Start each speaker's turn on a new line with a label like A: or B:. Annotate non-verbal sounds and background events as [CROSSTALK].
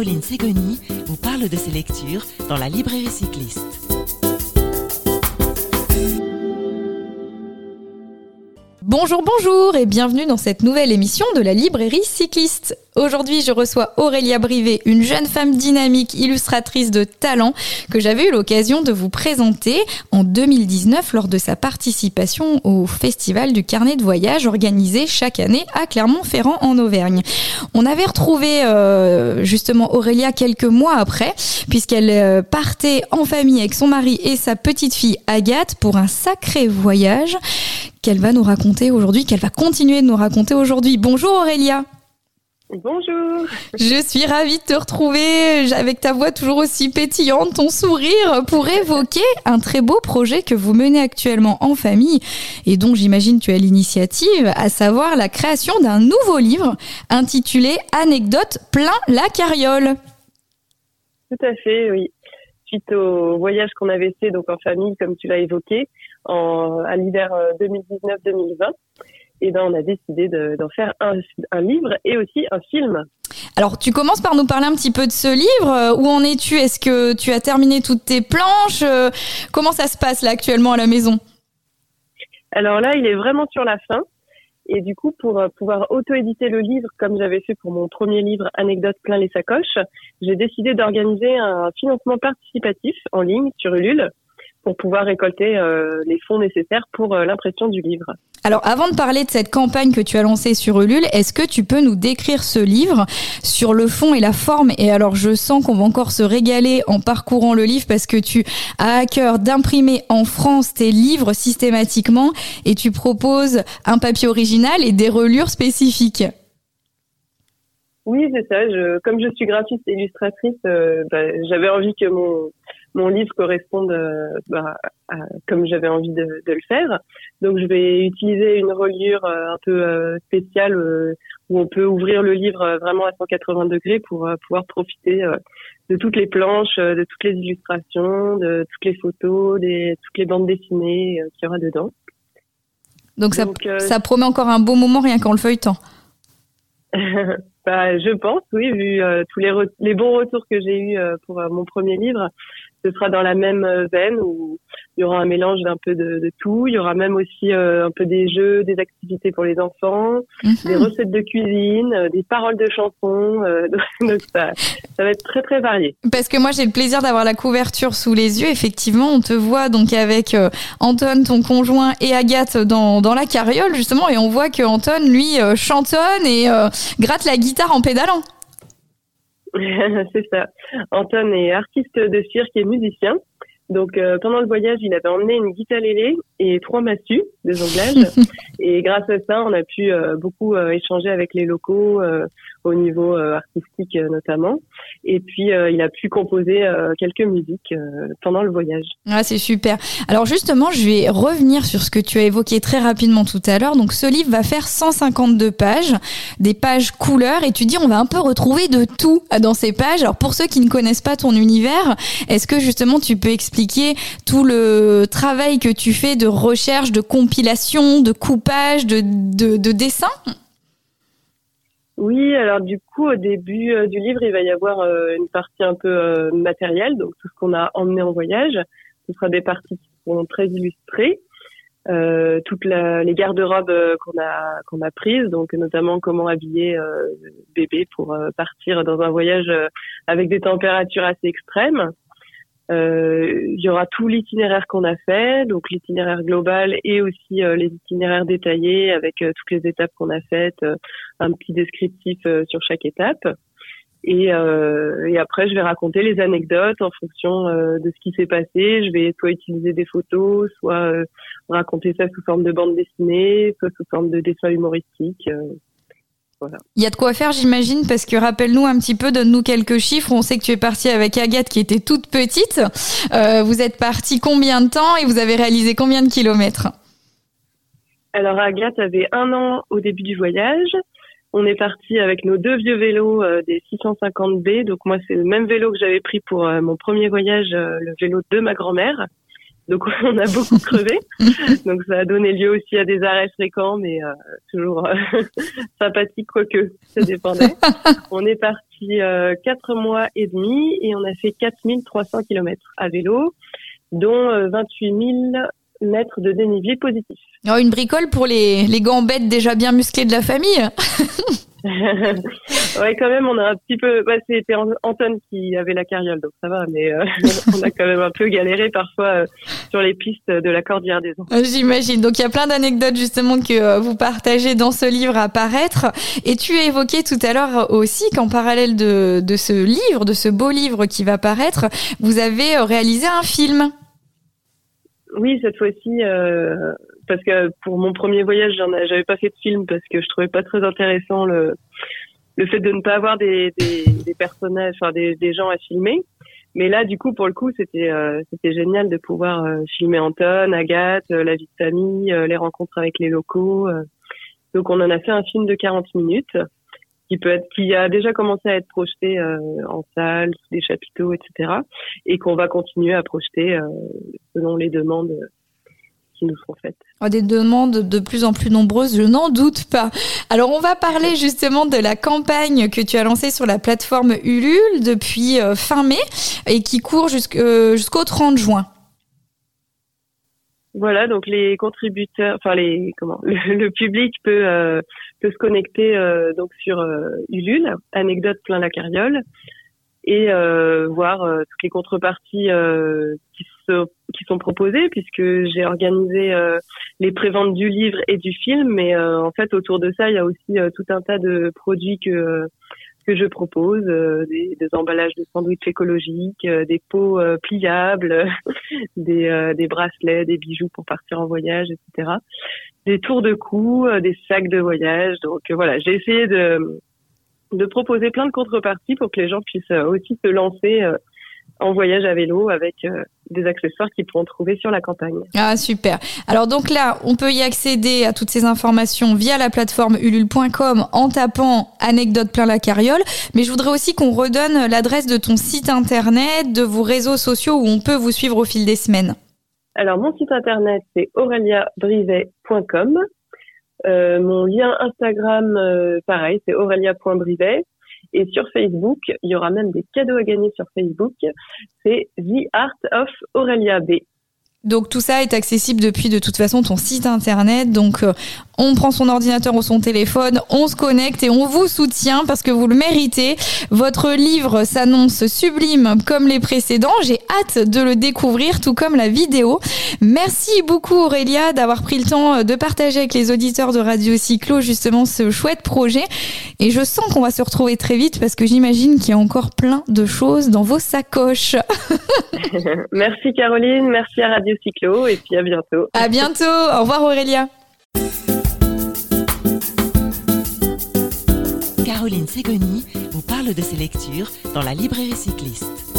A: Caroline Ségoni vous parle de ses lectures dans la librairie cycliste.
B: Bonjour, bonjour et bienvenue dans cette nouvelle émission de la librairie cycliste. Aujourd'hui, je reçois Aurélia Brivet, une jeune femme dynamique, illustratrice de talent que j'avais eu l'occasion de vous présenter en 2019 lors de sa participation au festival du carnet de voyage organisé chaque année à Clermont-Ferrand en Auvergne. On avait retrouvé euh, justement Aurélia quelques mois après puisqu'elle euh, partait en famille avec son mari et sa petite fille Agathe pour un sacré voyage qu'elle va nous raconter aujourd'hui, qu'elle va continuer de nous raconter aujourd'hui. Bonjour Aurélia.
C: Bonjour.
B: Je suis ravie de te retrouver avec ta voix toujours aussi pétillante, ton sourire, pour évoquer un très beau projet que vous menez actuellement en famille et dont j'imagine tu as l'initiative, à savoir la création d'un nouveau livre intitulé Anecdotes plein la carriole.
C: Tout à fait, oui. Suite au voyage qu'on avait fait donc en famille, comme tu l'as évoqué, en, à l'hiver 2019-2020, euh, et ben on a décidé d'en faire un, un, livre et aussi un film.
B: Alors tu commences par nous parler un petit peu de ce livre. Euh, où en es-tu? Est-ce que tu as terminé toutes tes planches? Euh, Comment ça se passe là actuellement à la maison?
C: Alors là, il est vraiment sur la fin. Et du coup, pour pouvoir auto-éditer le livre, comme j'avais fait pour mon premier livre Anecdotes plein les sacoches, j'ai décidé d'organiser un financement participatif en ligne sur Ulule pour pouvoir récolter euh, les fonds nécessaires pour euh, l'impression du livre.
B: Alors avant de parler de cette campagne que tu as lancée sur Ulule, est-ce que tu peux nous décrire ce livre sur le fond et la forme? Et alors je sens qu'on va encore se régaler en parcourant le livre parce que tu as à cœur d'imprimer en France tes livres systématiquement et tu proposes un papier original et des relures spécifiques.
C: Oui, c'est ça. Je, comme je suis graphiste et illustratrice, euh, bah, j'avais envie que mon mon livre corresponde euh, bah, à, comme j'avais envie de, de, le faire. Donc je vais utiliser une reliure euh, un peu euh, spéciale où on peut ouvrir le livre vraiment à 180 degrés pour pouvoir profiter de toutes les planches, de toutes les illustrations, de toutes les photos, des, toutes les bandes dessinées qu'il y aura dedans.
B: Donc, ça, ça promet encore un beau moment rien qu'en le feuilletant. [LAUGHS]
C: bah, je pense, oui, vu tous les, les bons retours que j'ai eus pour mon premier livre, ce sera dans la même euh, veine où il y aura un mélange d'un peu de, de, tout. Il y aura même aussi euh, un peu des jeux, des activités pour les enfants, mhm. des recettes de cuisine, euh, des paroles de chansons. [LAUGHS] donc ça, ça va être très très varié.
B: Parce que moi j'ai le plaisir d'avoir la couverture sous les yeux. Effectivement, on te voit donc avec Anton, ton conjoint, et Agathe dans, dans la carriole justement, et on voit que Anton lui chantonne et gratte la guitare en pédalant. [LAUGHS]
C: c'est ça. Anton est artiste de cirque et musicien. Donc euh, pendant le voyage, il avait emmené une guitare lélé et trois massues de jonglage. [LAUGHS] et grâce à ça, on a pu euh, beaucoup euh, échanger avec les locaux au niveau artistique notamment. Et puis il a pu composer quelques musiques pendant le voyage.
B: Ah, c'est super. Alors justement, je vais revenir sur ce que tu as évoqué très rapidement tout à l'heure. Donc ce livre va faire 152 pages, des pages couleurs. Et tu dis, on va un peu retrouver de tout dans ces pages. Alors pour ceux qui ne connaissent pas ton univers, est-ce que justement tu peux expliquer tout le travail que tu fais de recherche, de compilation, de coupage, de, de, dessin
C: oui, alors du coup, au début euh, du livre, il va y avoir euh, une partie un peu euh, matérielle, donc tout ce qu'on a emmené en voyage. Ce sera des parties qui seront très illustrées, toutes les garde-robes qu'on a qu'on a prises, donc notamment comment habiller bébé pour partir dans un voyage avec des températures assez extrêmes. Euh, il y aura tout l'itinéraire qu'on a fait, donc l'itinéraire global et aussi euh, les itinéraires détaillés avec euh, toutes les étapes qu'on a faites, un petit descriptif sur chaque étape. Et, et, après, je vais raconter les anecdotes en fonction de ce qui s'est passé. Je vais soit utiliser des photos, soit raconter ça sous forme de bande dessinée, soit sous forme de dessin humoristique.
B: Il y a de quoi faire, j'imagine, parce que rappelle-nous un petit peu, donne-nous quelques chiffres. On sait que tu es partie avec Agathe qui était toute petite. Euh, vous êtes partie combien de temps et vous avez réalisé combien de kilomètres?
C: Alors Agathe avait un an au début du voyage. On est parti avec nos deux vieux vélos euh, des 650B. Donc moi, c'est le même vélo que j'avais pris pour euh, mon premier voyage, le vélo de ma grand-mère. Donc [LAUGHS] on a beaucoup crevé. [LAUGHS] Donc ça a donné lieu aussi à des arrêts fréquents, mais euh, toujours euh, [LAUGHS] sympathique quoique ça dépendait. on est parti euh, quatre mois et demi et on a fait 4300 km à vélo, dont 28 000 mètres de dénivelé positif.
B: Oh, une bricole pour les, les gambettes déjà bien musclées de la famille [LAUGHS]
C: ouais, quand même, on a un petit peu. Bah, c'était Anton qui avait la carriole, donc ça va. Mais euh, [LAUGHS] on a quand même un peu galéré parfois euh, sur les pistes de la Cordillère des Andes.
B: Euh, j'imagine. Donc il y a plein d'anecdotes justement que vous partagez dans ce livre à paraître. Et tu as évoqué tout à l'heure aussi qu'en parallèle de, de ce livre, de ce beau livre qui va paraître, vous avez réalisé un film.
C: Oui, cette fois-ci, euh, parce que pour mon premier voyage, j'avais pas fait de film parce que je trouvais pas très intéressant le le fait de ne pas avoir des, des, des personnages, enfin des, des gens à filmer. Mais là, du coup, pour le coup, c'était euh, c'était génial de pouvoir euh, filmer Anton, Agathe, euh, la vie de famille, les rencontres avec les locaux. Donc, on en a fait un film de 40 minutes qui peut être, qui a déjà commencé à être projeté en salle, sous des chapiteaux, etc. Et qu'on va continuer à projeter selon les demandes nous seront faites.
B: Oh, des demandes de plus en plus nombreuses, je n'en doute pas. Alors on va parler justement de la campagne que tu as lancée sur la plateforme Ulule depuis euh, fin mai et qui court euh, jusqu'au 30 juin.
C: Voilà, donc les contributeurs, enfin les comment, [LAUGHS] le, public peut euh, peut se connecter donc sur Ulule, anecdote plein la carriole, et voir toutes les contreparties euh, qui, sont proposées puisque j'ai organisé les préventes du livre et du film. Mais en fait autour de ça il y a aussi tout un tas de produits que que je propose des, des, emballages de sandwich écologiques des pots pliables [LAUGHS] des, des bracelets des bijoux pour partir en voyage etc des tours de cou des sacs de voyage. Donc voilà j'ai essayé de de proposer plein de contreparties pour que les gens puissent euh, aussi se lancer euh, en voyage à vélo avec euh, des accessoires qu'ils pourront trouver sur la campagne.
B: Ah super. Alors donc là, on peut y accéder à toutes ces informations via la plateforme ulule.com en tapant anecdote plein la carriole, mais je voudrais aussi qu'on redonne l'adresse de ton site internet, de vos réseaux sociaux où on peut vous suivre au fil des semaines.
C: Alors mon site internet c'est aureliabrivet.com euh, mon lien Instagram, euh, pareil, c'est aurelia.brivet. Et sur Facebook, il y aura même des cadeaux à gagner sur Facebook. C'est The Art of Aurelia B.
B: Donc tout ça est accessible depuis de toute façon ton site internet. Donc euh, on prend son ordinateur ou son téléphone, on se connecte et on vous soutient parce que vous le méritez. Votre livre s'annonce sublime comme les précédents. J'ai hâte de le découvrir, tout comme la vidéo. Merci beaucoup Aurélia d'avoir pris le temps de partager avec les auditeurs de Radio Cyclo justement ce chouette projet. Et je sens qu'on va se retrouver très vite parce que j'imagine qu'il y a encore plein de choses dans vos sacoches. [LAUGHS]
C: merci Caroline, merci à Radio Cyclo et puis à bientôt.
B: À bientôt. Au revoir Aurélia.
A: Caroline Ségoni vous parle de ses lectures dans la librairie cycliste.